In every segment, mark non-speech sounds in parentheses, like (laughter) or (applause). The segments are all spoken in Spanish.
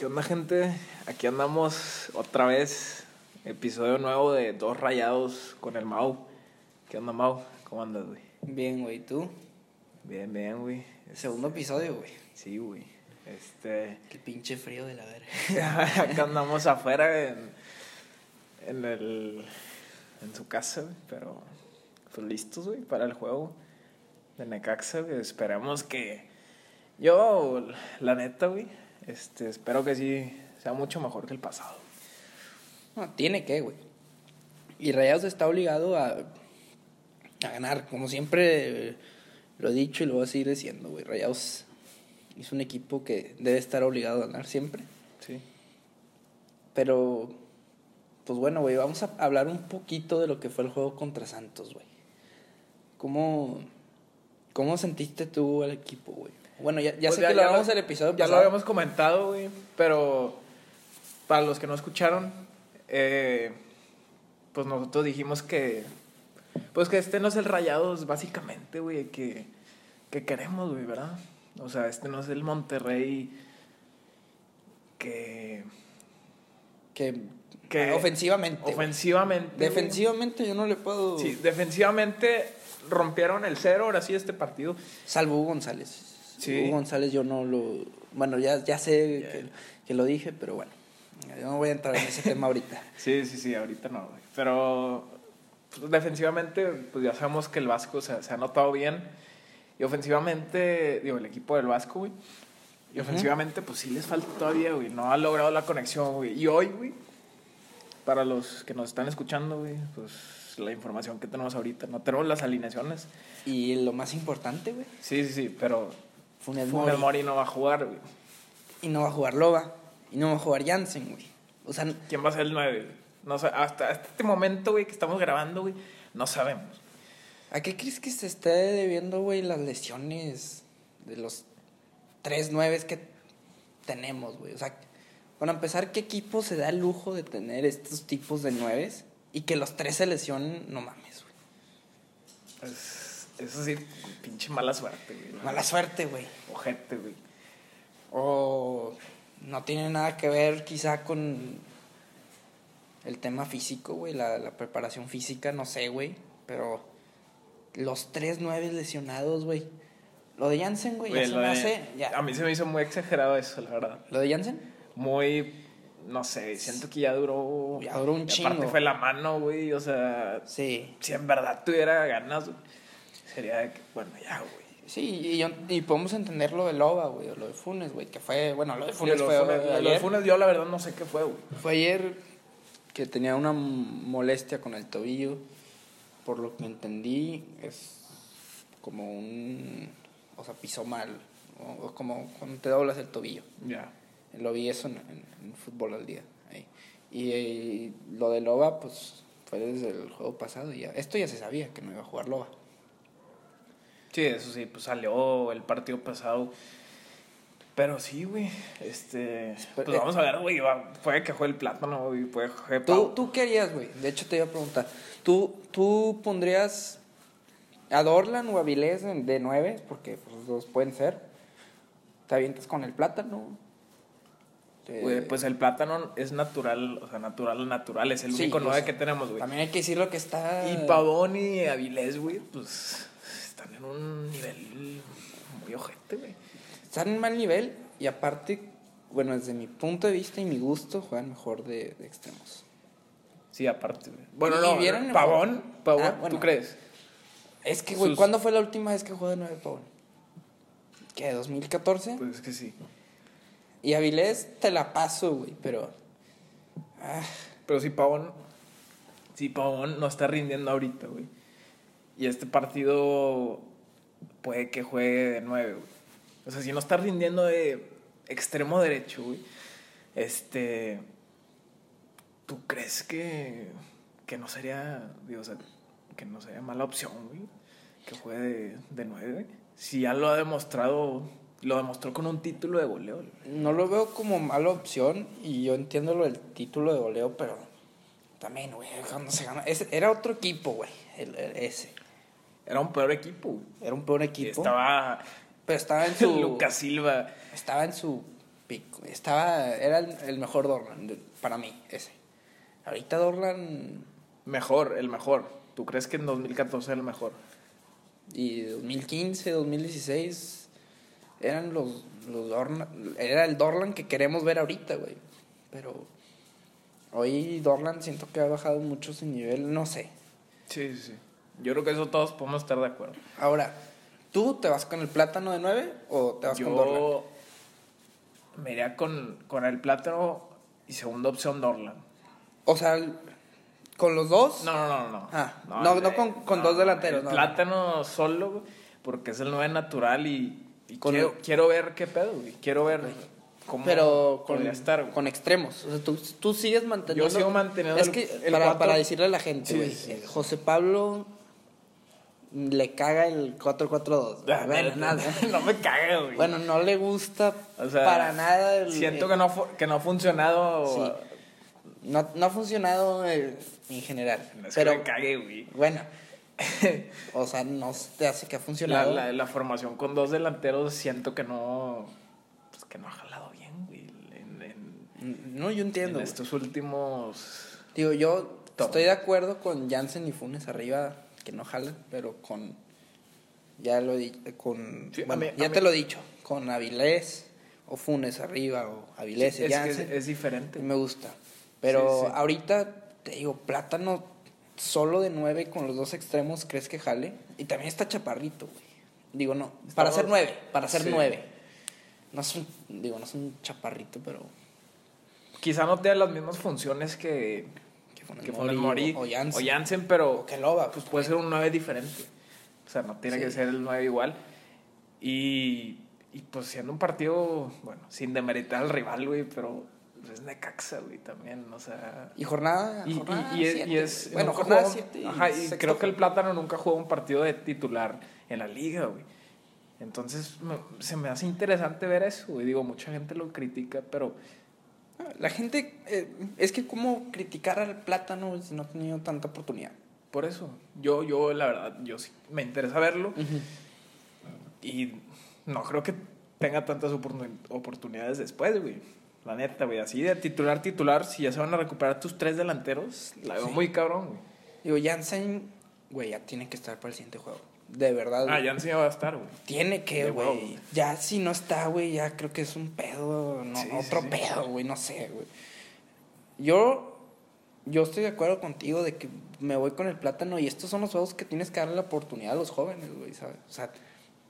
¿Qué onda, gente? Aquí andamos otra vez. Episodio nuevo de Dos Rayados con el Mau. ¿Qué onda, Mau? ¿Cómo andas, güey? Bien, güey, ¿tú? Bien, bien, güey. Segundo episodio, güey. Sí, güey. Este. Qué pinche frío de la verga. (laughs) Acá andamos afuera en. En el. En su casa, güey. Pero. Pues listos, güey, para el juego de Necaxa, güey. Esperemos que. Yo, la neta, güey. Este, espero que sí sea mucho mejor que el pasado. No, tiene que, güey. Y Rayados está obligado a, a ganar. Como siempre lo he dicho y lo voy a seguir diciendo, güey. Rayados es un equipo que debe estar obligado a ganar siempre. Sí. Pero, pues bueno, güey, vamos a hablar un poquito de lo que fue el juego contra Santos, güey. ¿Cómo, ¿Cómo sentiste tú al equipo, güey? Bueno, ya, ya Pues sé ya- que lo hablamos el episodio Ya lo habíamos comentado, güey. Pero para los que no escucharon, eh, pues nosotros dijimos que. Pues que este no es el Rayados, básicamente, güey, que, que queremos, güey, ¿verdad? O sea, este no es el Monterrey que. Que, Que- ofensivamente. Ofensivamente. Defensivamente yo no le puedo. Sí, defensivamente rompieron el cero, ahora sí, este partido. Salvo Hugo González. Sí. Hugo González yo no lo... Bueno, ya, ya sé. Que, que lo dije, pero bueno. Yo no voy a entrar en ese tema ahorita. (laughs) Sí, sí, sí, ahorita no, güey. Pero pues, defensivamente, pues ya sabemos que el Vasco se, se ha notado bien. Y ofensivamente, digo, el equipo del Vasco, güey. Y ofensivamente, pues sí les falta todavía, güey. No ha logrado la conexión, güey. Y hoy, güey, para los que nos están escuchando, güey, pues la información que tenemos ahorita. No tenemos las alineaciones. Y lo más importante, güey, Sí, sí, sí, pero Funes Funes Mori. Mori no va a jugar, güey. Y no va a jugar Loba. Y no va a jugar Jansen, güey. O sea, ¿Quién va a ser el 9? No sé, hasta, hasta este momento, güey, que estamos grabando, güey, no sabemos. ¿a qué crees que se esté debiendo, güey, las lesiones de los tres nueves que tenemos, güey? O sea, para empezar, ¿qué equipo se da el lujo de tener estos tipos de nueves y que los tres se lesionen? No mames, güey. Pues, eso sí, pinche mala suerte, güey. Mala suerte, güey. Ojete, güey. O no tiene nada que ver quizá con el tema físico, güey, la, la preparación física, no sé, güey. Pero los tres nueve lesionados, güey. Lo de Jansen, güey, ya se me de- hace... ya. A mí se me hizo muy exagerado eso, la verdad. ¿Lo de Jansen? Muy, no sé, siento que ya duró... Ya duró un y Aparte chingo. fue la mano, güey, o sea... Sí. Si en verdad tuviera ganas, güey, sería de que, bueno, ya, güey. Sí, y, yo- y podemos entender lo de Loba, güey, o lo de Funes, güey, que fue... Bueno, lo de Funes Lo fue lo de. Funes yo la verdad no sé qué fue, güey. Fue ayer que tenía una molestia con el tobillo. Por lo que entendí, es como un. O sea, pisó mal. O, o como cuando te doblas el tobillo. Ya. Lo vi eso en, en- en fútbol al día. ahí. Y, eh, lo de Loba, pues fue desde el juego pasado. Y ya. Esto ya se sabía que no iba a jugar Loba. Sí, eso sí, pues salió el partido pasado. Pero sí, güey. Este. Pues vamos a ver, güey. Puede que juegue el plátano, güey. Puede que juegue ¿Tú. ¿Tú qué harías, güey? De hecho, te iba a preguntar. ¿Tú, tú pondrías a Dorlan o a Vilés de, de nueve? Porque pues, los dos pueden ser. ¿Te avientas con el plátano? Güey, pues el plátano es natural, o sea, natural, natural. Es el Sí, único yo nueve sé. que tenemos, güey. También hay que decir lo que está... Y Pavón y Avilés, güey, pues están en un nivel muy ojete, güey. Están en mal nivel y aparte, bueno, desde mi punto de vista y mi gusto, juegan mejor de, de extremos. Sí, aparte, güey. Bueno, ¿Y no, vieron Pavón? Pavón, Ah, bueno. ¿tú crees? Es que, güey, Sus- ¿cuándo fue la última vez que jugó de nueve Pavón? ¿Qué? ¿2014? Pues es que sí. Y Avilés te la paso, güey, pero... Ah, Pero si Pavón, si Pavón no está rindiendo ahorita, güey. Y este partido puede que juegue de nueve, güey. O sea, si no está rindiendo de extremo derecho, güey. Este. ¿Tú crees que, que no sería, digo, o sea, que no sería mala opción, güey? Que juegue de, nueve. Si ya lo ha demostrado, lo demostró con un título de goleo. no lo veo como mala opción y yo entiendo lo del título de goleo, pero también, güey, cuando se gana... ese- era otro equipo, güey, ese. Era un peor equipo. Era un peor equipo. estaba Pero estaba en su... (laughs) Lucas Silva. Estaba en su pico. Estaba, era el, el mejor Dorlan para mí, ese. Ahorita Dorlan Mejor, el mejor. ¿Tú crees que en 2014 era el mejor? y 2015, 2016 eran los, los Dorlan, era el Dorlan que queremos ver ahorita, güey. Pero hoy Dorlan siento que ha bajado mucho su nivel, no sé. Sí, sí, sí. Yo creo que eso todos podemos estar de acuerdo. Ahora, ¿tú te vas con el plátano de 9 o te vas con Dorlan? Yo me iría con, con el plátano y segunda opción Dorlan. O sea, con los dos. No, no, no, no. Ah, no, no de- con- con dos delanteros, El no. plátano solo, porque es el 9 natural y, y Con quiero, el- quiero ver qué pedo, güey. Quiero ver cómo pero con, estar, con extremos. O sea, tú, tú sigues manteniendo. Yo sigo manteniendo Es que, el para, para decirle a la gente, Sí, güey, sí, sí. José Pablo le caga el 4-4-2. (laughs) Ah, Bueno, no, nada. no me cague, güey. Bueno, no le gusta O sea, para nada. el- Siento el- que no, que no ha funcionado. Sí. No, no ha funcionado en general. No es pero que me cague, güey. bueno, (laughs) o sea, no te hace que ha La, funcionado. la, la formación con dos delanteros siento que no. Pues que no ha jalado bien, güey. En, en- No, yo entiendo. en estos últimos. Digo, yo estoy de acuerdo con Jansen y Funes arriba, que no jalan, pero con. Ya lo. Con, Sí, bueno, mí- ya te lo he dicho. Con Avilés o Funes arriba o Avilés y es, que es, diferente. me gusta. Pero Sí, sí. ahorita, te digo, Plátano solo de nueve con los dos extremos, ¿crees que jale? Y también está chaparrito, güey. Digo, no. Para ser nueve, para ser Sí. nueve. No es un, digo, no es un chaparrito, pero. Quizá no tenga las mismas funciones que, Que Funes que Mori Funes Mori o- o Jansen. Jansen, pero O Loba, pues puede ser un 9 diferente. O sea, no tiene Sí. que ser el 9 igual. Y, y pues siendo un partido, bueno, sin demeritar al rival, güey, pero pues, es Necaxa, güey, también, o sea... Y jornada. Y, y- jornada y es, siete. y es- bueno, jornada jugó- 7. Ajá, y creo que el Plátano nunca jugó un partido de titular en la liga, güey. Entonces me- se me hace interesante ver eso, güey. Digo, mucha gente lo critica, pero La gente. eh, es que, ¿cómo criticar al plátano si no ha tenido tanta oportunidad? por eso, yo, yo la verdad, yo sí me interesa verlo. Y no creo que tenga tantas oportun- oportunidades después, güey. La neta, güey. Así de titular, titular, si ya se van a recuperar tus tres delanteros, la veo Sí. muy cabrón, güey. Digo, Jansen, güey, ya tiene que estar para el siguiente juego. De verdad. Ah, ya no va a estar, güey. Tiene que, güey. Ya si no está, güey, ya creo que es un pedo, no, Sí, sí, otro sí. pedo, güey, no sé, güey. Yo, yo estoy de acuerdo contigo de que me voy con el plátano y estos son los juegos que tienes que darle la oportunidad a los jóvenes, güey, ¿sabes? O sea,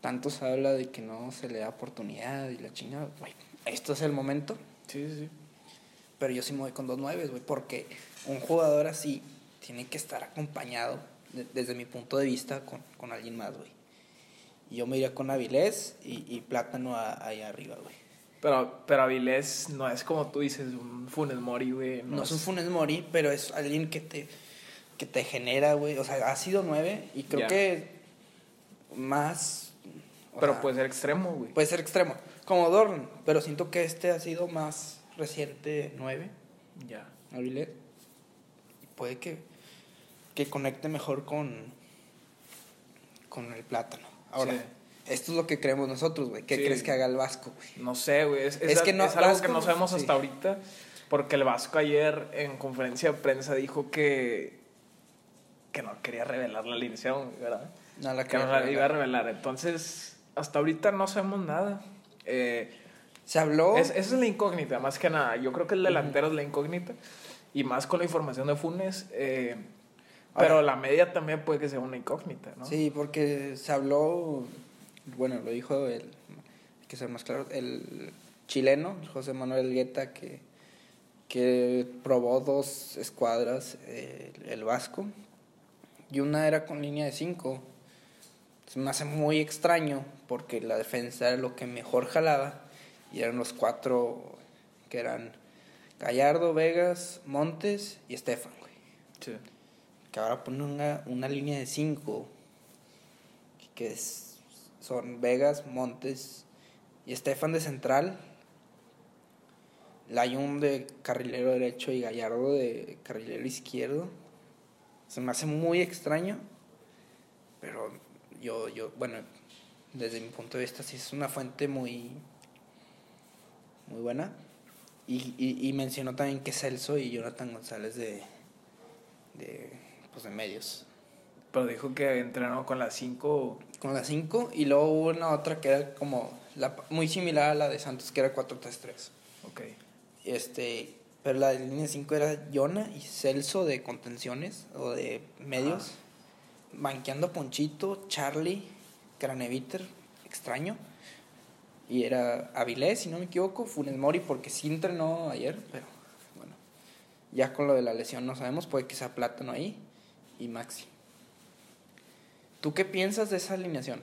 tanto se habla de que no se le da oportunidad y la chingada, güey. Esto es el momento, Sí, sí, sí. pero yo sí me voy con dos nueves, güey, porque un jugador así tiene que estar acompañado, de- desde mi punto de vista, con, con alguien más, güey. Yo me iría con Avilés y, y Plátano a- ahí arriba, güey. Pero, pero Avilés no es como tú dices, un Funes Mori, güey. No, es un Funes Mori, pero es alguien que te, que te genera, güey. O sea, ha sido nueve y creo Ya. que más... Pero sea, puede ser extremo, güey. Puede ser extremo, como Dorn, pero siento que este ha sido más reciente nueve. Ya. Avilés. Y puede que, que conecte mejor con, con el plátano. Ahora, Sí. esto es lo que creemos nosotros, güey. ¿Qué Sí. crees que haga el Vasco, güey? No sé, güey. Es, es, Es que no- es algo Vasco- que no sabemos sí. hasta ahorita. Porque el Vasco ayer en conferencia de prensa dijo que, que no quería revelar la alineación, ¿verdad? No la Que quería no la revelar. iba a revelar. Entonces, hasta ahorita no sabemos nada. Eh, Se habló. es- esa es la incógnita, más que nada. Yo creo que el delantero es la incógnita. Y más con la información de Funes. eh, Ahora- pero la media también puede que sea una incógnita, ¿no? Sí, porque se habló, bueno, lo dijo el, hay que ser más claro, el chileno, José Manuel Guetta, que, que probó dos escuadras, eh, el Vasco, y una era con línea de cinco. Se me hace muy extraño, porque la defensa era lo que mejor jalaba, y eran los cuatro que eran Gallardo, Vegas, Montes y Estefan, güey Sí. Que ahora pone una, una línea de cinco que es, son Vegas, Montes y Estefan de central, Layun de carrilero derecho y Gallardo de carrilero izquierdo. Se me hace muy extraño, pero yo, yo, bueno, desde mi punto de vista sí es una fuente muy, muy buena. Y, y, y mencionó también que Celso y Jonathan González de, de, pues de medios. Pero dijo que entrenó con las 5. Con la 5 y luego hubo una otra que era como la, muy similar a la de Santos, que era 4-3-3. Ok. Este, pero la de línea 5 era Jonah y Celso de contenciones o de medios. Banqueando Ponchito, Charlie, Craneviter, extraño. Y era Avilés, si no me equivoco, Funes Mori, porque sí entrenó ayer, pero bueno. Ya con lo de la lesión no sabemos, puede que sea Plátano ahí y Maxi. ¿Tú qué piensas de esa alineación?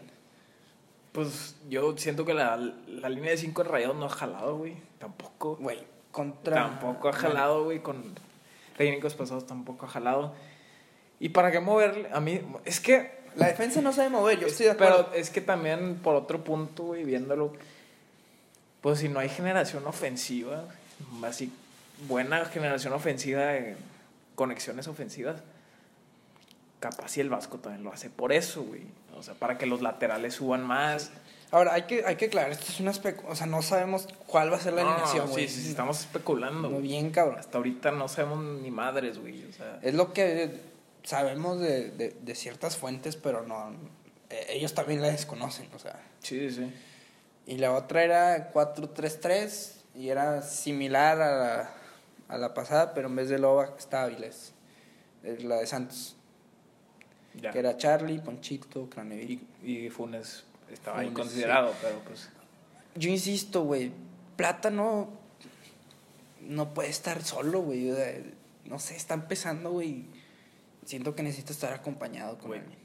Pues yo siento que la, la línea de 5 en Rayados no ha jalado, güey. Tampoco. Güey, contra. Tampoco ha jalado, güey. Con técnicos pasados tampoco ha jalado. ¿Y para qué moverle? A mí, es que. La defensa no sabe mover, yo estoy de acuerdo. Pero es que también, por otro punto, güey, viéndolo. Pues si no hay generación ofensiva, así, buena generación ofensiva de conexiones ofensivas, capaz si el Vasco también lo hace por eso, güey. O sea, para que los laterales suban más. Ahora, hay que, hay que aclarar, esto es una especu- O sea, no sabemos cuál va a ser la No, alineación, güey. sí, sí, estamos especulando. Muy bien, cabrón. Hasta ahorita no sabemos ni madres, güey. O sea, Es lo que sabemos de, de, de ciertas fuentes, pero no. eh, ellos también la desconocen, o sea. sí, sí. Y la otra era 4-3-3 y era similar a la, a la pasada, pero en vez de Loba estaba Avilés. Es la de Santos. Ya. Que era Charlie, Ponchito, Cranevich. Y, y Funes estaba ahí Funes, pero pues. Yo insisto, güey, Plátano no puede estar solo, güey. o sea, No sé, está empezando, güey. Siento que necesita estar acompañado con Güey. alguien.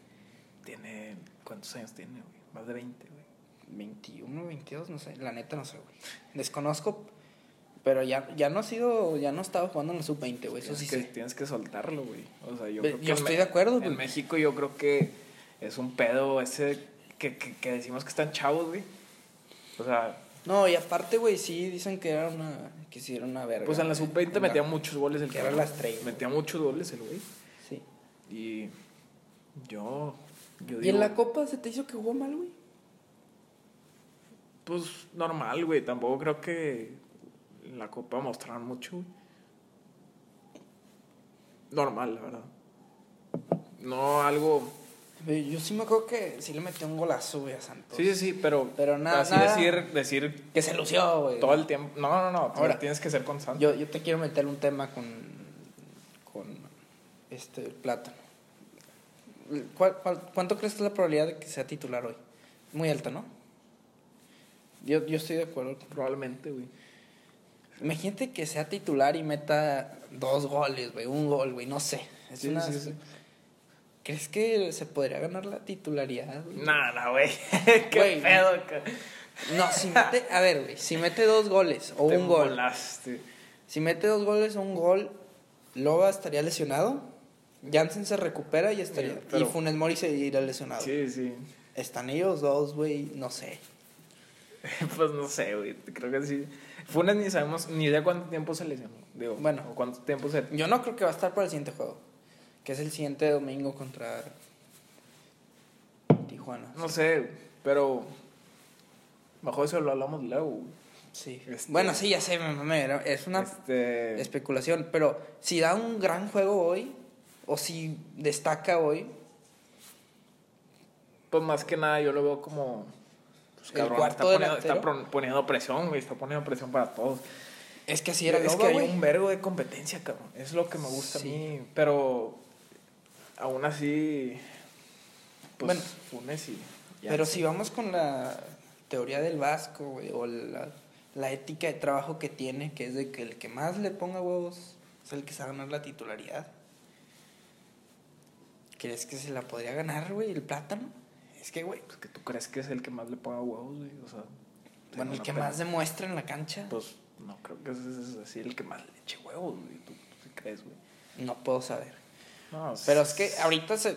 Tiene. ¿Cuántos años tiene, güey? Más de 20, güey. 21, 22, no sé. La neta no sé, güey. Desconozco, pero ya, ya no ha sido, ya no ha estado jugando en la sub-20, güey. Eso sí que, sé. Tienes que soltarlo, güey. O sea, yo creo que yo en estoy de acuerdo, En. México yo creo que es un pedo ese que, que, que decimos que están chavos, güey. O sea, No, y aparte, güey, sí dicen que era una, que sí era una verga. pues en la sub-20 En la- metía muchos goles el que era cabrón. la estrella, güey. Metía muchos goles el güey. Sí. Y yo, yo ¿Y digo, en la copa se te hizo que jugó mal, güey? pues normal, güey. Tampoco creo que en la Copa mostraron mucho, güey. Normal, la verdad. No algo... Yo sí me acuerdo que sí le metió un golazo, güey, a Santos. Sí, sí, sí, pero... Pero nada- Así nada- decir, decir Que se lució, güey. todo el tiempo... No, no, no. Ahora tienes que ser constante. Yo, yo te quiero meter un tema con, con este plátano. ¿Cuál- cuál- cuánto crees que es la probabilidad de que sea titular hoy? Muy alta, ¿no? Yo, yo estoy de acuerdo. Probablemente, güey. Imagínate que sea titular y meta dos goles, güey, un gol, güey, no sé. Es Sí, una- sí, sí. ¿Crees que se podría ganar la titularidad? güey? Nada, güey. (laughs) Qué Güey, pedo, ca- No, si mete, a ver, güey, si mete dos goles o Te un gol, volaste. si mete dos goles o un gol, Loba estaría lesionado, Jansen se recupera y estaría, pero- y Funes Mori se irá lesionado. Sí, sí. Están ellos dos, güey, no sé. (laughs) Pues no sé, güey. Creo que sí. Funes ni sabemos ni idea cuánto tiempo se lesionó. Digo, Bueno. o cuánto tiempo se. Yo no creo que va a estar para el siguiente juego, que es el siguiente domingo contra Tijuana. No sé, pero. Bajo eso lo hablamos luego. güey. Sí. Este- Bueno, sí, ya sé, es una Este. especulación, pero si da un gran juego hoy, o si destaca hoy, Pues más que nada yo lo veo como. Pues, El cabrón, cuarto está, poniendo, está presión, güey. Está poniendo presión para todos. es que así era es que hay un vergo de competencia, cabrón. Es lo que me gusta Sí. a mí. Pero. Aún así. Pues. Bueno. Funes y. Pero si vamos con la teoría del Vasco, güey, o la, la ética de trabajo que tiene, que es de que el que más le ponga huevos es el que se va a ganar la titularidad. ¿Crees que se la podría ganar, güey, el plátano? Es que, güey, Pues que tú crees que es el que más le ponga huevos, güey. O sea. bueno, el que pena. más demuestra en la cancha, Pues no creo que ese es así el que más le eche huevos, güey. ¿Tú, tú crees, güey? no puedo saber. No, Pero es que ahorita se.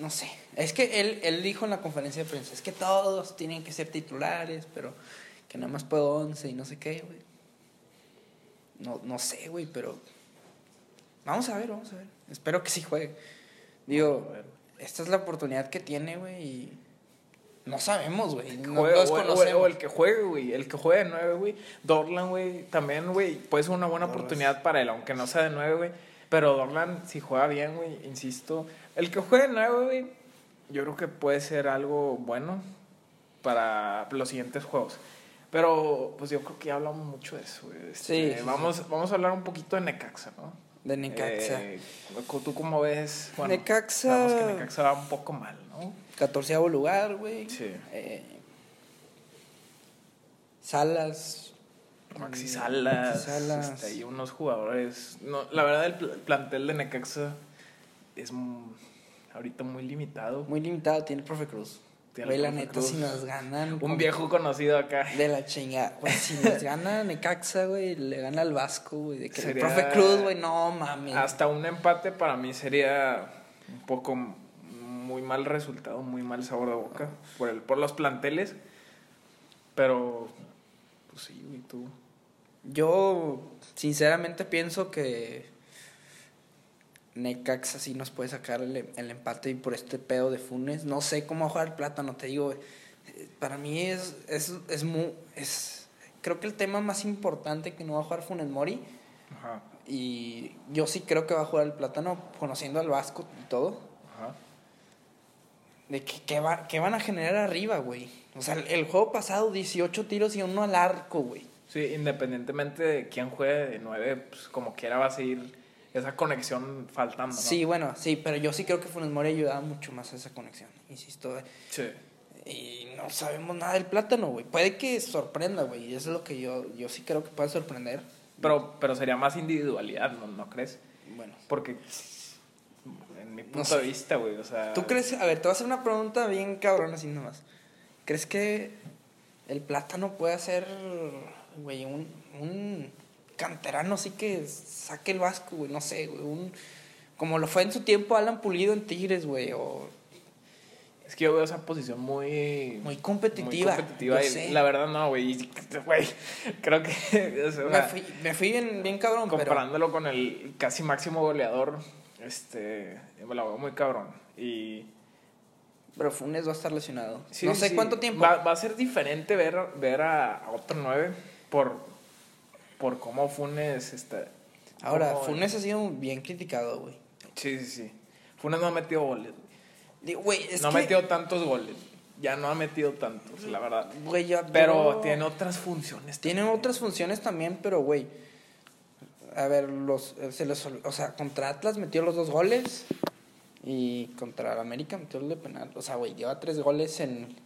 No sé. Es que él, él dijo en la conferencia de prensa: es que todos tienen que ser titulares, pero que nada más puedo 11 y no sé qué, güey. No, no sé, güey, pero. Vamos a ver, vamos a ver. Espero que sí juegue. Digo, A ver, esta es la oportunidad que tiene, güey, y. No sabemos, güey. No o, o- conocemos. o el que juegue, güey. El que juegue de 9, güey. Dorlan, güey. También, güey. Puede ser una buena oportunidad para él, aunque no sea de 9, güey. Pero Dorlan, si juega bien, güey, insisto. El que juegue de 9, güey, yo creo que puede ser algo bueno para los siguientes juegos. Pero, pues yo creo que ya hablamos mucho de eso, güey. Este, Sí, sí, vamos, vamos a hablar un poquito de Necaxa, ¿no? De Necaxa. Eh, ¿Tú cómo ves? Bueno, Necaxa- sabemos que Necaxa va un poco mal, ¿no? Catorceavo lugar, güey. Sí. Eh, Salas. Maxi Salas, Maxi Salas. este, y unos jugadores. No, la verdad, el pl- plantel de Necaxa es ahorita muy limitado. Muy limitado tiene el profe Cruz. Tiene Güey, la neta, si nos ganan. Un viejo conocido acá. De la chingada. Pues si nos gana Necaxa, güey, le gana al Vasco, güey. De que Sería- el profe Cruz, güey, no mames. Hasta un empate para mí sería un poco muy mal resultado, muy mal sabor de boca por, el, por los planteles. Pero, pues sí, güey, tú. Yo, sinceramente, pienso que Necaxa sí nos puede sacar el, el empate y por este pedo de Funes. No sé cómo va a jugar el plátano, te digo. eh, Para mí es, es, es muy. Es, creo que el tema más importante que no va a jugar Funes Mori. Ajá, Y yo sí creo que va a jugar el plátano, conociendo al Vasco y todo. ajá. De que, que, va- que van a generar arriba, güey. O sea, el, el juego pasado, 18 tiros y uno al arco, güey. Sí, independientemente de quién juegue de 9, pues como quiera va a seguir esa conexión faltando. ¿no? Sí, bueno, sí, pero yo sí creo que Funes Mori ayudaba mucho más a esa conexión, insisto. eh. Sí. Y no sabemos nada del plátano, güey. Puede que sorprenda, güey. Eso es lo que yo, yo sí creo que puede sorprender. Pero, pero sería más individualidad, ¿no, ¿no crees? Bueno. Porque, en mi punto sé. de vista, güey, o sea... ¿Tú crees? A ver, te voy a hacer una pregunta bien cabrona así nomás. ¿Crees que el plátano puede ser, güey, un, un canterano así que saque el vasco, güey? No sé, güey. Un, como lo fue en su tiempo Alan Pulido en Tigres, güey. O Es que yo veo esa posición muy... muy competitiva. Muy competitiva. yo y sé. La verdad, no, güey. creo que... (laughs) o sea, me, fui, me fui bien, bien cabrón, pero... comparándolo con el casi máximo goleador, este... Me la veo muy cabrón. Y... Pero Funes va a estar lesionado. Sí, no sé sí. cuánto tiempo. Va, va a ser diferente ver, ver a, a otro 9 por, por cómo Funes está. Ahora, cómo- Funes ha sido bien criticado, güey. Sí, sí, sí. Funes no ha metido goles. güey. Es no que... ha metido tantos goles. Ya no ha metido tantos, la verdad. Güey, ya- Pero yo- tiene otras funciones. Tiene otras funciones también, pero güey. A ver, los, eh, se ol- o sea, contra Atlas metió los dos goles y contra el América metió el de penal. O sea, güey, lleva tres goles en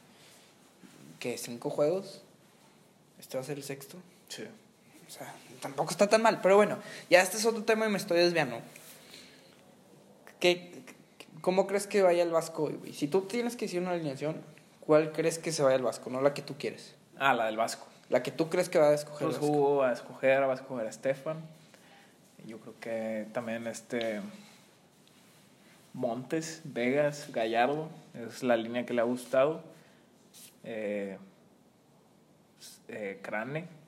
que cinco juegos. Este va a ser el sexto. Sí. O sea, tampoco está tan mal, pero bueno, ya este es otro tema y me estoy desviando. ¿Qué, ¿Cómo crees que vaya el Vasco hoy, güey? Si tú tienes que decir una alineación, ¿cuál crees que se vaya el Vasco? No la que tú quieres. Ah, la del Vasco. La que tú crees que va a escoger Pues Vasco. Hugo va a escoger, va a escoger a Estefan. Yo creo que también este Montes, Vegas, Gallardo, es la línea que le ha gustado. Eh, eh, Crane.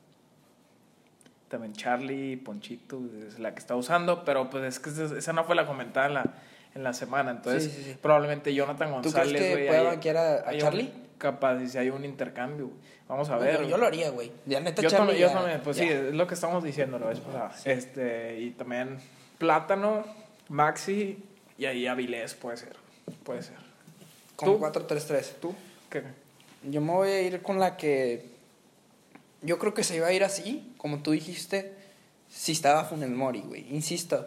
También Charlie, Ponchito, es la que está usando, pero pues es que esa no fue la comentada en la, en la semana, entonces Sí, sí, sí. probablemente Jonathan ¿Tú González. crees que pueda banquear a- a hay un- Charlie? capaz, si hay un intercambio. Vamos a ver. yo lo haría, güey. Ya neta, Yo Charlie, también, yo ya- también, pues sí, es lo que estamos diciendo la vez pasada. Este, y también Plátano, Maxi y ahí Avilés puede ser. Puede ser. Con ¿Tú? 4-3-3. ¿Tú? ¿Qué? Yo me voy a ir con la que. Yo creo que se iba a ir así, como tú dijiste, si estaba Funes Mori, güey. Insisto.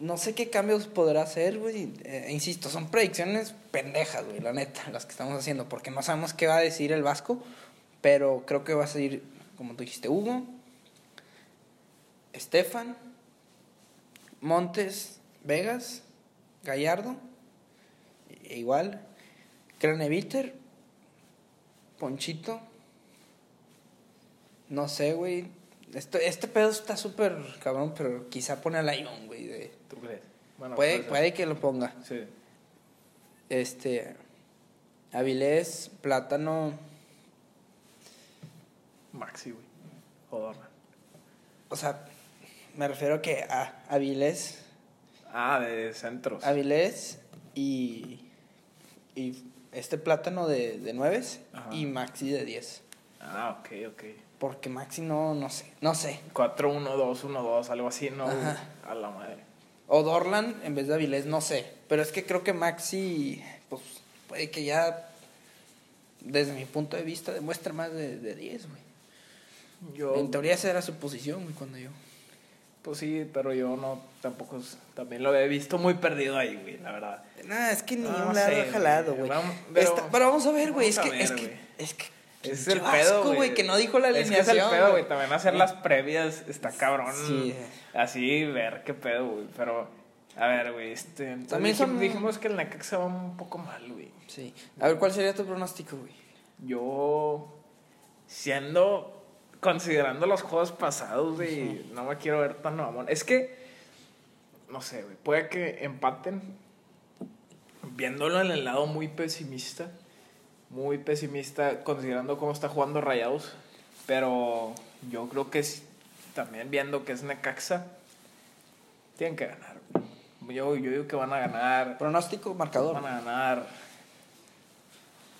No sé qué cambios podrá hacer, güey. Eh, insisto, son predicciones pendejas, güey, la neta, las que estamos haciendo, porque no sabemos qué va a decir el Vasco, pero creo que va a seguir, como tú dijiste, Hugo, Estefan, Montes, Vegas, Gallardo, e igual, Craneviter, Ponchito, no sé, güey. Este, este pedo está súper cabrón, pero quizá pone a Lion, güey. de- ¿Tú crees? Bueno, Puede, puede que lo ponga. Sí. Este. Avilés, Plátano. Maxi, güey. Jodorna. O sea, me refiero a que a Avilés. Ah, de centros. Avilés y. Y este plátano de, de 9 Ajá. y Maxi de 10. Ah, ok, ok. Porque Maxi no, no sé, no sé. 4-1-2-1-2, algo así, ¿no? Ajá. A la madre. O Dorlan en vez de Avilés, no sé. Pero es que creo que Maxi, pues, puede que ya, desde mi punto de vista, demuestre más de, de 10, güey. Yo, En teoría esa era su posición, güey, cuando yo. pues sí, pero yo no, tampoco, también lo he visto muy perdido ahí, güey, la verdad. Nada, es que ni No un sé, lado ha güey. jalado, güey. Vamos- pero- vamos a ver, güey. Es que, es que, es que. Es el pedo, güey. que no dijo la Es alineación. que es el pedo, güey. También hacer las previas está cabrón. Sí. Así, ver qué pedo, güey. Pero, a ver, güey, este... También También son- dijimos que el Necaxa va un poco mal, güey. Sí. A ver, ¿cuál sería tu pronóstico, güey? Yo, siendo... Considerando los juegos pasados, güey, no me quiero ver tan mamón. Es que, no sé, güey, puede que empaten. Viéndolo en el lado muy pesimista. Muy pesimista, considerando cómo está jugando Rayados. Pero yo creo que es, también viendo que es Necaxa, tienen que ganar. Yo, yo digo que van a ganar. Pronóstico, marcador. Van a ganar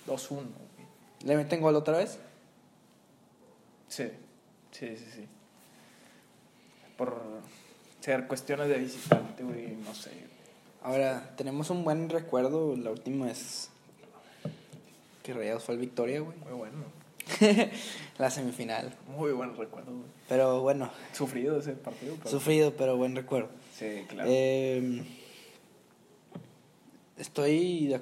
2-1. güey. ¿Le meten gol otra vez? Sí, sí, sí, sí. Por ser cuestiones de visitante, güey, no sé. Ahora, tenemos un buen recuerdo. La última es que Rayados fue el Victoria, güey. Muy bueno. (laughs) la semifinal. Muy buen recuerdo, güey. Pero bueno, Sufrido ese partido. pero- sufrido, pero buen recuerdo. Sí, claro. Eh, estoy, de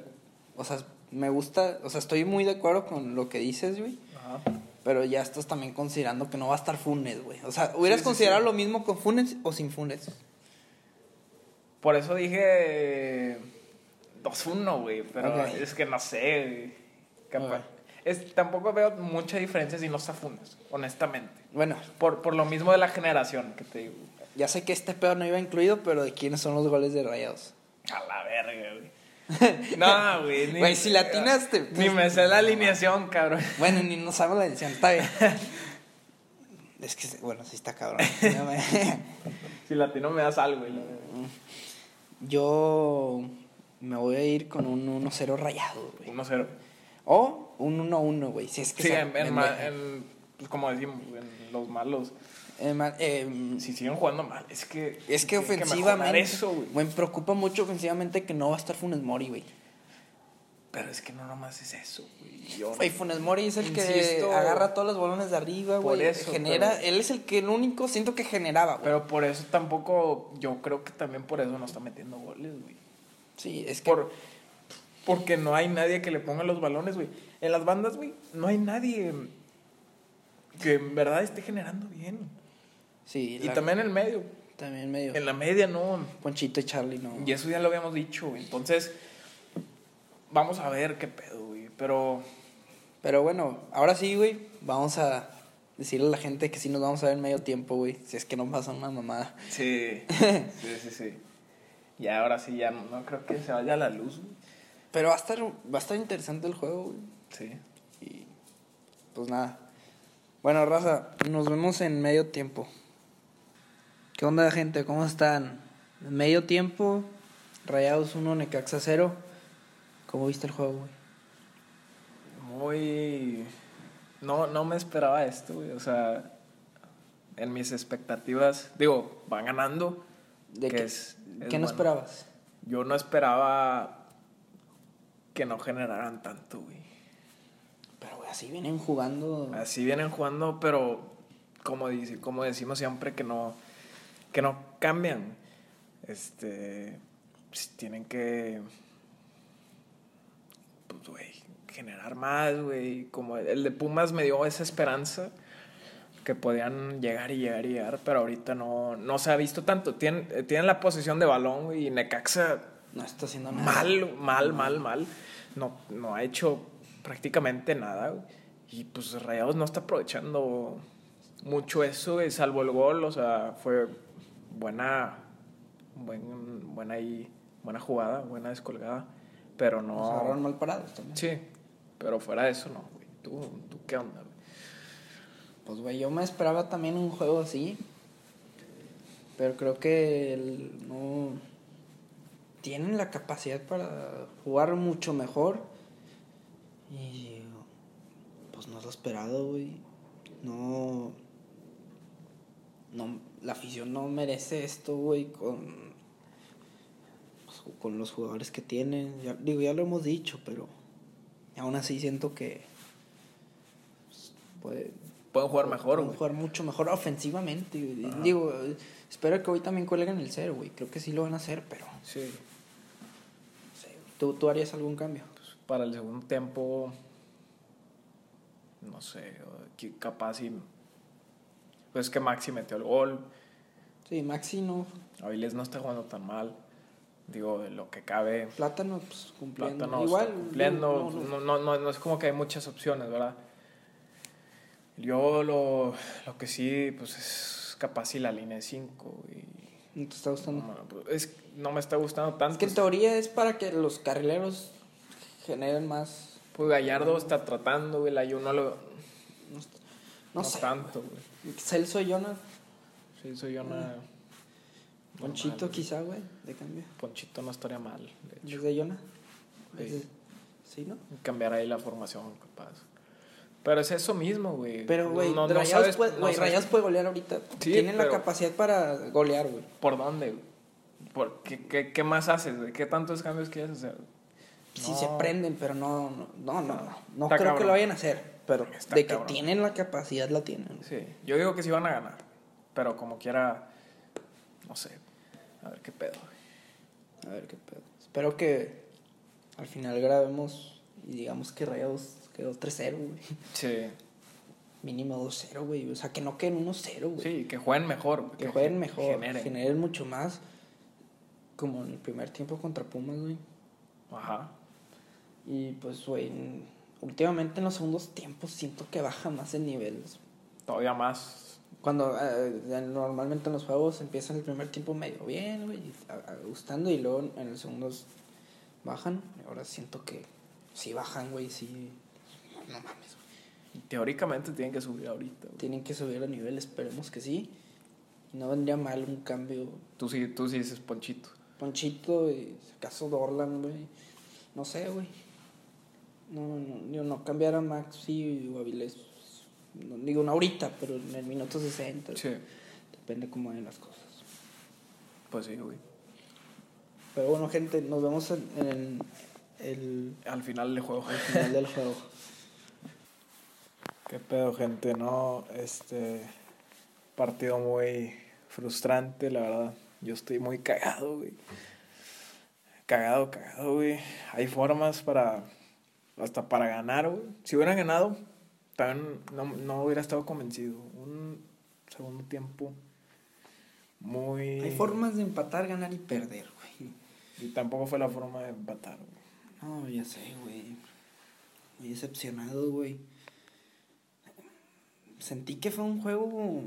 o sea, me gusta, o sea, estoy muy de acuerdo con lo que dices, güey. Ajá. Pero ya estás también considerando que no va a estar Funes, güey. O sea, ¿hubieras Sí, sí, considerado sí. lo mismo con Funes o sin Funes? Por eso dije 2-1, güey. Pero es que no sé, güey. Capaz-. Es, tampoco veo mucha diferencia si no Funes, honestamente. Bueno, Por, por lo mismo de la generación que te digo. ya sé que este pedo no iba incluido, pero ¿de quiénes son los goles de Rayados? A la verga, güey. (laughs) No, güey. Güey, si la atinaste, Ni pues- me sé la alineación, cabrón. Bueno, ni no sabemos la edición, está bien. (laughs) Es que, bueno, sí está cabrón. (laughs) Si latino me das algo, güey. Yo me voy a ir con un 1-0 rayado, güey. 1-0. O un 1-1, güey. Si es que Sí, en, en en- pues como decimos, en los malos. eh, Si siguen jugando mal, es que. es que ofensivamente. eso, güey. me preocupa mucho ofensivamente que no va a estar Funes Mori, güey. Pero es que no nomás es eso, güey. Yo- Güey, Funes Mori es el que agarra todos los balones de arriba, güey. Genera, pero- él es el que el único siento que generaba, güey. Pero por eso tampoco. Yo creo que también por eso no está metiendo goles, güey. Sí, es que Por, porque no hay nadie que le ponga los balones, güey. En las bandas, güey, no hay nadie que en verdad esté generando bien. sí, Y la- también en el medio. también medio En la media no. Ponchito y Charlie no. Y eso ya lo habíamos dicho, güey. Entonces, vamos a ver qué pedo, güey. Pero, Pero bueno, ahora sí, güey, vamos a decirle a la gente que sí nos vamos a ver en medio tiempo, güey, si es que no pasa una mamada. sí, (laughs) sí, sí, sí. Y ahora sí, ya no, no creo que se vaya la luz, güey. Pero va a estar va a estar interesante el juego, güey. Sí. Y pues nada. Bueno, raza, nos vemos en medio tiempo. ¿Qué onda, gente? ¿Cómo están? En medio tiempo, Rayados 1, Necaxa 0. ¿Cómo viste el juego, güey? Muy... No, no me esperaba esto, güey. O sea, en mis expectativas, digo, van ganando. ¿De que qué, es- es ¿qué no bueno. esperabas? Yo no esperaba que no generaran tanto, güey. Pero, güey, así vienen jugando. Así vienen jugando, pero como, dice, como decimos siempre, que no, que no cambian. Este, pues, tienen que, pues, güey, generar más, güey. Como el de Pumas me dio esa esperanza que podían llegar y llegar y llegar, pero ahorita no, no se ha visto tanto. Tienen, eh, tienen la posición de balón, güey, y Necaxa No está haciendo nada. mal, mal, mal, mal. No, no ha hecho prácticamente nada. güey. Y pues Rayados no está aprovechando mucho eso, güey, salvo el gol. O sea, fue buena, buen, buena, ahí, buena jugada, buena descolgada. Pero agarraron no. mal parados también. Sí, pero fuera de eso, no, güey. ¿Tú, ¿Tú qué onda, güey? Pues, güey, yo me esperaba también un juego así. Pero creo que el- no. Tienen la capacidad para jugar mucho mejor. Y pues no es lo esperado, güey. No. No, la afición no merece esto, güey, con. pues, con los jugadores que tienen. Ya- digo, ya lo hemos dicho, pero. Aún así siento que. pues, puede, Pueden jugar mejor, pueden güey. jugar mucho mejor ofensivamente. Digo, espero que hoy también cuelguen el cero, güey. Creo que sí lo van a hacer, pero. Sí. ¿Tú, ¿Tú harías algún cambio? Pues, para el segundo tiempo, no sé, capaz y... Pues que Maxi metió el gol, Sí, Maxi no. Avilés no está jugando tan mal, digo, de lo que cabe. Plátano, pues cumpliendo. Plátano Igual. cumpliendo, no, no, no, no, no, no es como que hay muchas opciones, ¿verdad? Yo lo, lo que sí, pues es capaz si la línea de 5 y... no te está gustando. No, pues, es, no me está gustando tanto. Es que en teoría es para que los carrileros generen más. Pues Gallardo está tratando, güey, la yo no lo... No, sé. tanto, güey. Celso y Jonah. Sí, soy yo una... Ponchito, quizá, güey, de cambio. Ponchito no estaría mal, de hecho. ¿Desde Jonah? Sí. Sí, ¿no? Cambiar ahí la formación, capaz. Pero es eso mismo, güey. Pero, güey, No- no Rayados, puede, no Rayados puede golear ahorita. Sí, Tienen la capacidad para golear, güey. ¿Por dónde, güey? ¿Por qué, qué, qué más haces, güey? ¿Qué tantos cambios quieres hacer? No. se prenden, pero no, no, no, no, no, no Está creo que cabrón. lo vayan a hacer. Pero Está de que cabrón. tienen la capacidad, la tienen. Sí, yo digo que sí van a ganar. Pero como quiera, no sé. A ver qué pedo, güey. A ver qué pedo. Espero que al final grabemos y digamos que Rayados quedó 3-0, güey. Sí, Mínimo 2-0, güey. O sea, que no queden 1-0, güey. sí, que jueguen mejor. que jueguen mejor, generen. generen. mucho más. Como en el primer tiempo contra Pumas, güey. Ajá. Y pues, güey, en- últimamente en los segundos tiempos siento que baja más el nivel. Todavía más. Cuando eh, normalmente en los juegos empiezan el primer tiempo medio bien, güey, gustando y luego en los segundos bajan. Ahora siento que sí bajan, güey, sí. No mames, güey. Teóricamente tienen que subir ahorita. güey. Tienen que subir el nivel, esperemos que sí. No vendría mal un cambio. Tú sí, tú sí dices Ponchito. Ponchito y si acaso Dorlan, güey. No sé, güey. No, no, yo no cambiar a Maxi o Avilés. No digo una ahorita, pero en el minuto 60. Sí. Depende cómo vayan las cosas. Pues sí, güey. Pero bueno, gente, nos vemos en, en el, Al final del juego. al final del juego. (laughs) Qué pedo, gente, ¿no? Este partido muy frustrante, la verdad. Yo estoy muy cagado, güey. Cagado, cagado, güey. Hay formas para. Hasta para ganar, güey. Si hubieran ganado, también no, no hubiera estado convencido. Un segundo tiempo muy. Hay formas de empatar, ganar y perder, güey. Y tampoco fue la forma de empatar, güey. No, ya sé, güey. Muy decepcionado, güey. Sentí que fue un juego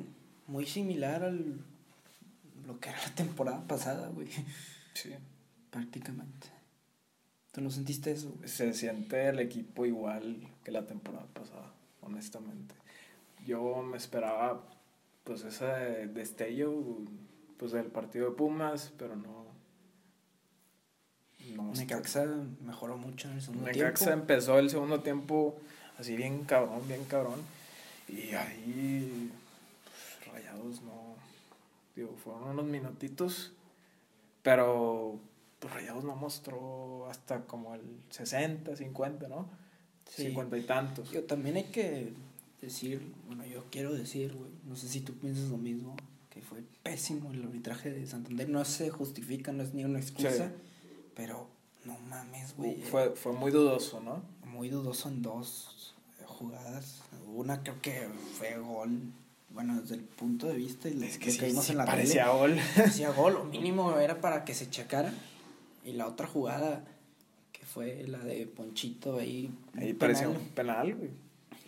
muy similar al lo que era la temporada pasada, güey. Sí. Prácticamente. ¿Tú no sentiste eso, güey? Se siente el equipo igual que la temporada pasada, honestamente. Yo me esperaba, pues, ese destello, pues, del partido de Pumas, pero no. No. Necaxa mejoró mucho en el segundo Necaxa tiempo. empezó el segundo tiempo así bien cabrón, bien cabrón. Y ahí, pues, rayados no. Digo, fueron unos minutitos, pero pues, Rayados no mostró hasta como el 60, 50, ¿no? Sí. 50 y tantos. Yo también hay que decir, bueno, yo quiero decir, güey, no sé si tú piensas lo mismo, que fue pésimo el arbitraje de Santander. No se justifica, no es ni una excusa, Sí. pero no mames, güey. Fue, fue muy dudoso, ¿no? muy dudoso en dos jugadas. Una creo que fue gol. Bueno, desde el punto de vista y Es que lo sí, que vimos sí en la parecía tele, gol. parecía gol. O (laughs) mínimo era para que se checara. Y la otra jugada, que fue la de Ponchito ahí. Ahí parecía penal. un penal, güey.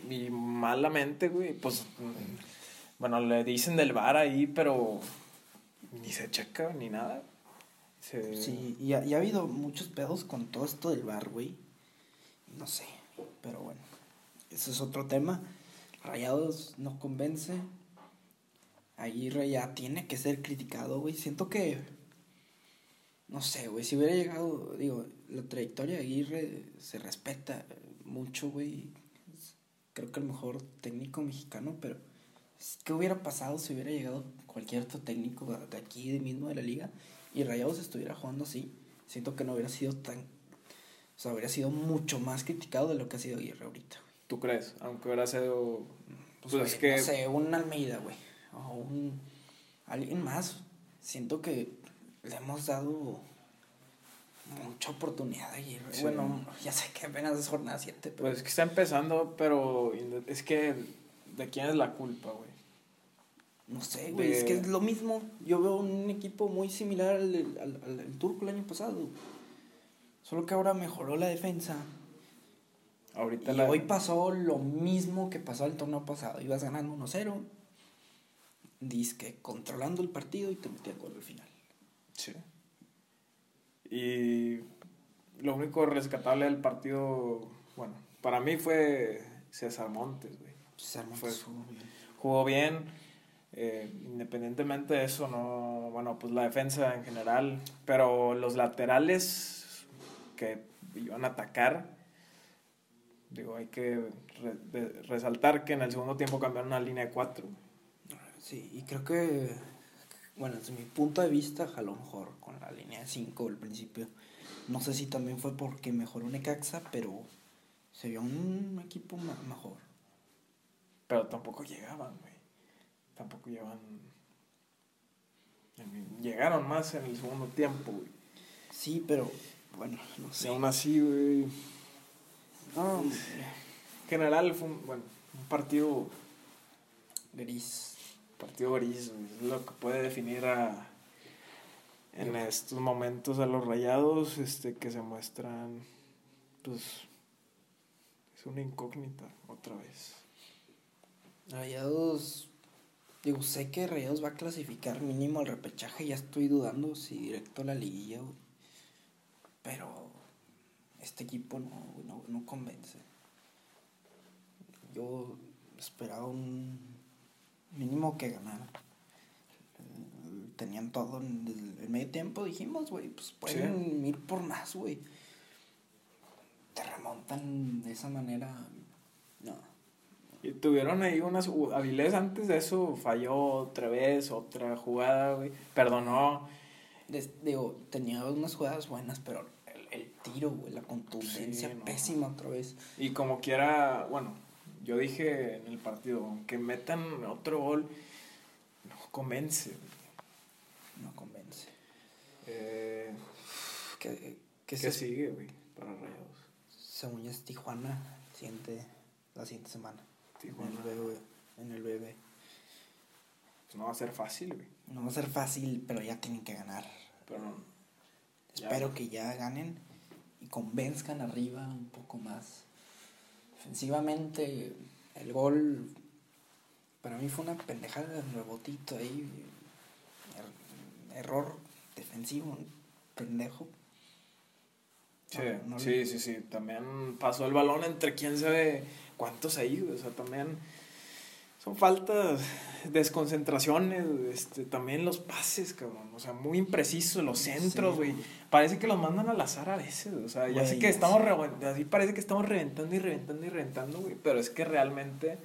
Y malamente, güey, pues, mm, bueno, le dicen del bar ahí, pero ni se checa ni nada. Se- Sí, y ha, y ha habido muchos pedos con todo esto del bar, güey. No sé, pero bueno, eso es otro tema. Rayados no convence. Aguirre ya tiene que ser criticado, güey. Siento que, no sé, güey, si hubiera llegado, digo, la trayectoria de Aguirre se respeta. mucho, güey. Creo que el mejor técnico mexicano, pero ¿qué hubiera pasado si hubiera llegado cualquier otro técnico de aquí mismo de la liga y Rayados estuviera jugando así? Siento que no hubiera sido tan... O sea, hubiera sido mucho más criticado de lo que ha sido Aguirre ahorita. ¿Tú crees? Aunque hubiera sido... Pues, pues es que... No sé, un Almeida, güey. O un... Alguien más. Siento que le hemos dado mucha oportunidad y bueno, ya sé que apenas es jornada 7. Pero... Pues es que está empezando, pero es que ¿de quién es la culpa, güey? No sé, güey, es que es lo mismo. Yo veo un equipo muy similar al, al, al, turco el año pasado. Solo que ahora mejoró la defensa. Ahorita y hoy pasó lo mismo que pasó el torneo pasado. Ibas ganando 1-0. Disque controlando el partido y te metías gol al final. Sí. Y lo único rescatable del partido, bueno, para mí fue César Montes, güey. César Montes jugó bien. Jugó bien. Eh, independientemente de eso, no, bueno, pues la defensa en general, pero los laterales que iban a atacar, digo, hay que resaltar que en el segundo tiempo cambiaron una línea de cuatro. Sí, y creo que bueno, desde mi punto de vista, a lo mejor con la línea de 5 al principio. No sé si también fue porque mejoró Necaxa, pero se vio un equipo mejor. Pero tampoco llegaban, güey. Tampoco llegaban. Llegaron más en el segundo tiempo, güey. Sí, pero bueno, no sé. aún así, güey. En general fue un, bueno, un partido gris partido gris, es lo que puede definir a en estos momentos a los rayados este que se muestran pues es una incógnita otra vez. Rayados digo, sé que Rayados va a clasificar mínimo al repechaje, ya estoy dudando si directo a la liguilla, Pero este equipo no, no, no convence. Yo esperaba un mínimo que ganar. Tenían todo en el medio tiempo, dijimos, güey, pues pueden ir por más, güey. Te remontan de esa manera, no. Y tuvieron ahí unas Avilés antes de eso, falló otra vez, otra jugada, güey, perdonó. digo, tenía unas jugadas buenas, pero tiro, güey, la contundencia pésima otra vez. Y como quiera, bueno, yo dije en el partido, aunque metan otro gol, no convence. No convence. Eh, ¿Qué, qué, sigue, güey, para Rayados? Según es Tijuana, siguiente, la siguiente semana. Tijuana. En el bebé. Pues no va a ser fácil, güey. No va a ser fácil, pero ya tienen que ganar. Pero Espero que ya ganen y convenzcan arriba un poco más. Ofensivamente, el gol para mí fue una pendejada de rebotito ahí. Er, error defensivo, pendejo. Sí, sí, sí, sí. También pasó el balón entre quién sabe cuántos ahí, o sea, también son faltas, desconcentraciones, este, también los pases, cabrón, o sea, muy imprecisos, los centros, güey. Parece que los mandan al azar a veces, o sea, ya sé que estamos, así parece que estamos reventando y reventando y reventando, güey, pero es que realmente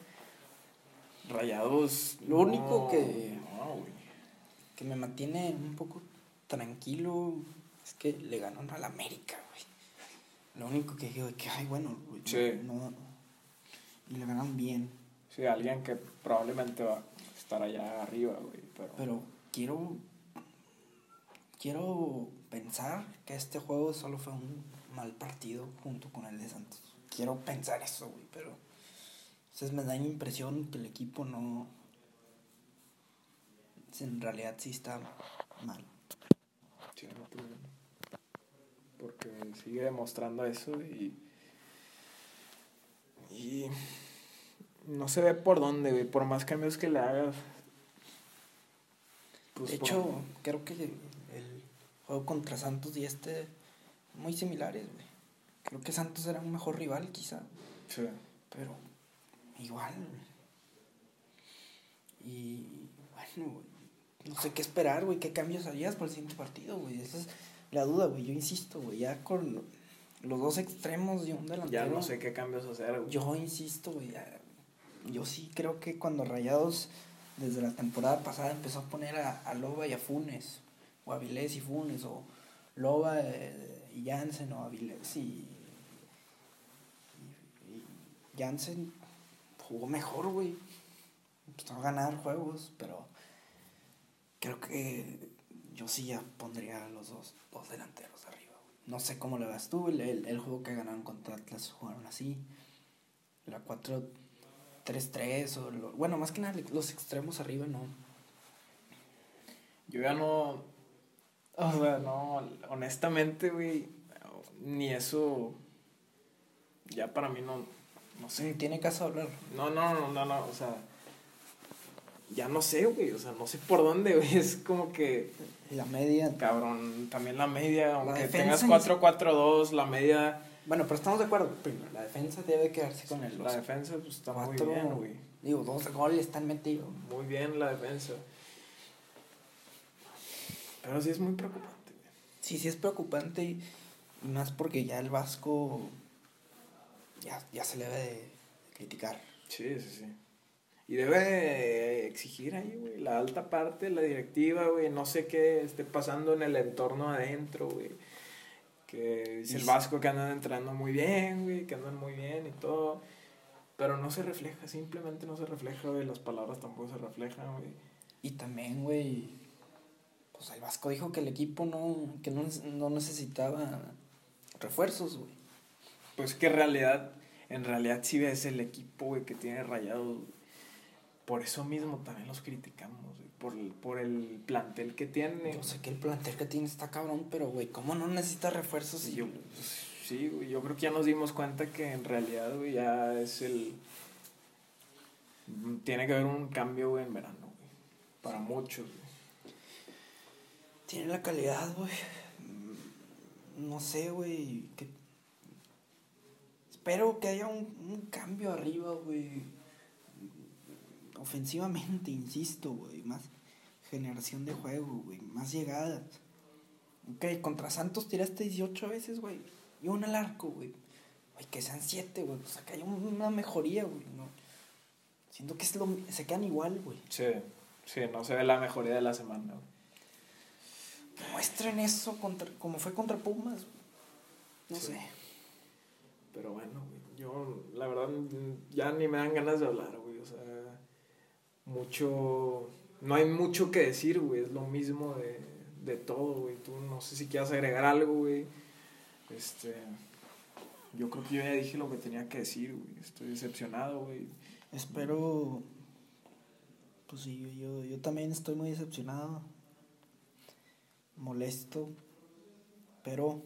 rayados... Lo único que, que me mantiene un poco tranquilo es que le ganaron al América, güey. Lo único que digo es que, ay, bueno, no, y le ganan bien. Sí, alguien que probablemente va a estar allá arriba, güey. Pero... pero quiero. Quiero pensar que este juego solo fue un mal partido junto con el de Santos. Quiero pensar eso, güey, pero. Entonces me da la impresión que el equipo no. En realidad sí está mal. Sí, no, Porque sigue demostrando eso y. Y no se ve por dónde, güey, por más cambios que le hagas. Pues de hecho, creo que el juego contra Santos y este muy similares, güey. Creo que Santos era un mejor rival, quizá. Sí. Pero igual. Y bueno, no sé qué esperar, güey, qué cambios harías para el siguiente partido, güey. Esa es la duda, güey. Yo insisto, güey, ya con los dos extremos y un delantero. Ya no sé qué cambios hacer, güey. Yo insisto, güey. ya- Yo sí creo que cuando Rayados, desde la temporada pasada, empezó a poner a, a Loba y a Funes, o a Avilés y Funes, o Loba eh, y Jansen, o Avilés y, y, Jansen jugó mejor, güey. Empezó a ganar juegos, pero creo que yo sí ya pondría a los dos, dos delanteros arriba. No sé cómo le vas tú, el, el, el juego que ganaron contra Atlas jugaron así. La 4-3-3, o lo- bueno, más que nada los extremos arriba, no. Yo ya no. O sea, no. Honestamente, güey. Ni eso. Ya para mí no. No sé. Sí, tiene caso hablar. No, no, no, no, no. O sea. Ya no sé, güey. O sea, no sé por dónde, (laughs) güey. Es como que. La media. Cabrón. También la media. Aunque defensa tengas ni- 4-4-2, la media. Bueno, pero estamos de acuerdo. Primero, la defensa debe quedarse con el La defensa, pues está muy cuatro- bien, güey. Digo, dos goles están metidos. Muy bien la defensa. Pero sí es muy preocupante, güey. Sí, sí es preocupante. Y y más porque ya el Vasco. Ya, ya se le debe de criticar. Sí, sí, sí. Y debe exigir ahí, güey, la alta parte, la directiva, güey, no sé qué esté pasando en el entorno adentro, güey. Que dice el Vasco que andan entrando muy bien, güey, que andan muy bien y todo. Pero no se refleja, simplemente no se refleja, güey, las palabras tampoco se reflejan, güey. Y también, güey, pues el Vasco dijo que el equipo no, que no, no necesitaba refuerzos, güey. Pues que en realidad, en realidad sí ves el equipo, güey, que tiene rayados. Por eso mismo también los criticamos, güey, por el, por el plantel que tiene. Yo sé que el plantel que tiene está cabrón, pero, güey, ¿cómo no necesita refuerzos? Yo, pues, sí, güey, yo creo que ya nos dimos cuenta que en realidad, güey, ya es el... Tiene que haber un cambio, güey, en verano, güey. Para muchos, güey. Tiene la calidad, güey. Mm, No sé, güey. que- Espero que haya un, un cambio arriba, güey. Ofensivamente, insisto, güey. Más generación de juego, güey. Más llegadas. Ok, contra Santos tiraste 18 veces, güey. Y una al arco, güey. Güey, que sean 7, güey. O sea, que haya una mejoría, güey. ¿no? Siento que es lo, se quedan igual, güey. Sí, sí, no se ve la mejoría de la semana, güey. Muestren eso contra, como fue contra Pumas. güey. No Sí. sé. Pero bueno, güey, yo la verdad ya ni me dan ganas de hablar, güey. O sea, mucho... No hay mucho que decir, güey. Es lo mismo de, de todo, güey. Tú no sé si quieras agregar algo, güey. Este... Yo creo que yo ya dije lo que tenía que decir, güey. Estoy decepcionado, güey. Espero. Pues sí, yo, yo, yo también estoy muy decepcionado. Molesto. Pero.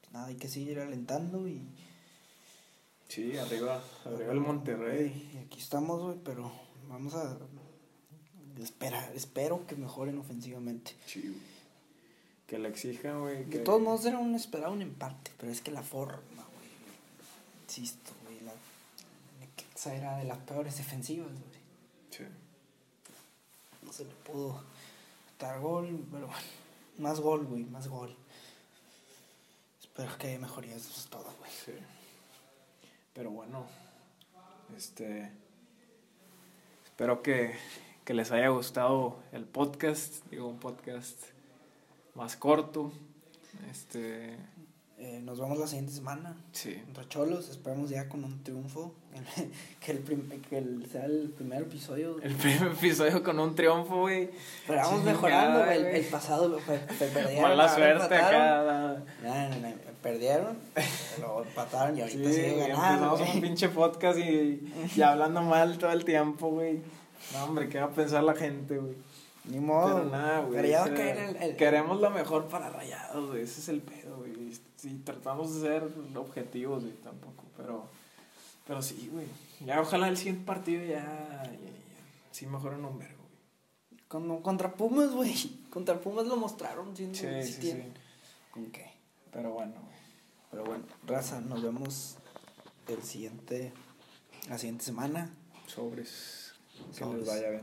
pues nada, hay que seguir alentando y. Sí, arriba, arriba el Monterrey. Y aquí estamos, güey, pero vamos a. Espera, espero que mejoren ofensivamente. Sí, güey. Que le exijan, güey. De que- todos modos era un esperado un empate, pero es que la forma, güey. Insisto, güey. La Necaxa era de las peores defensivas, güey. Sí. No se le pudo dar gol, pero bueno. Más gol, güey, más gol. Espero que haya mejorías, eso es todo, güey. Sí. Pero bueno, este. Espero que, que les haya gustado el podcast. Digo, un podcast más corto. Este. Eh, nos vemos la siguiente semana Sí. contra Cholos. Esperamos ya con un triunfo. (laughs) que, el prim- que el- sea el primer episodio. El primer episodio con un triunfo, güey. Pero vamos mejorando, güey. El, el pasado fue, perdieron. (laughs) Mala ahora suerte acá. No, no, no, Perdieron, luego empataron y Sí, ahorita sigue güey, ganando. empezamos un pinche podcast y, y hablando mal todo el tiempo, güey. No, hombre, ¿qué va a pensar la gente, güey? Ni modo. Pero nada, güey. Pero ya va a ese- caer el, el- Queremos lo mejor para rayados, güey. Ese es el pedo. Sí, tratamos de ser objetivos, güey, tampoco. Pero, pero sí, güey. Ya ojalá el siguiente partido ya, ya, ya sí mejoren un vergo, güey. Con- contra Pumas, güey. Contra Pumas lo mostraron. Sí, Sí, sí sí, ¿Con qué? Pero bueno, güey. Pero bueno, raza, nos vemos el siguiente, la siguiente semana. Sobres. Que Sobres. les vaya bien.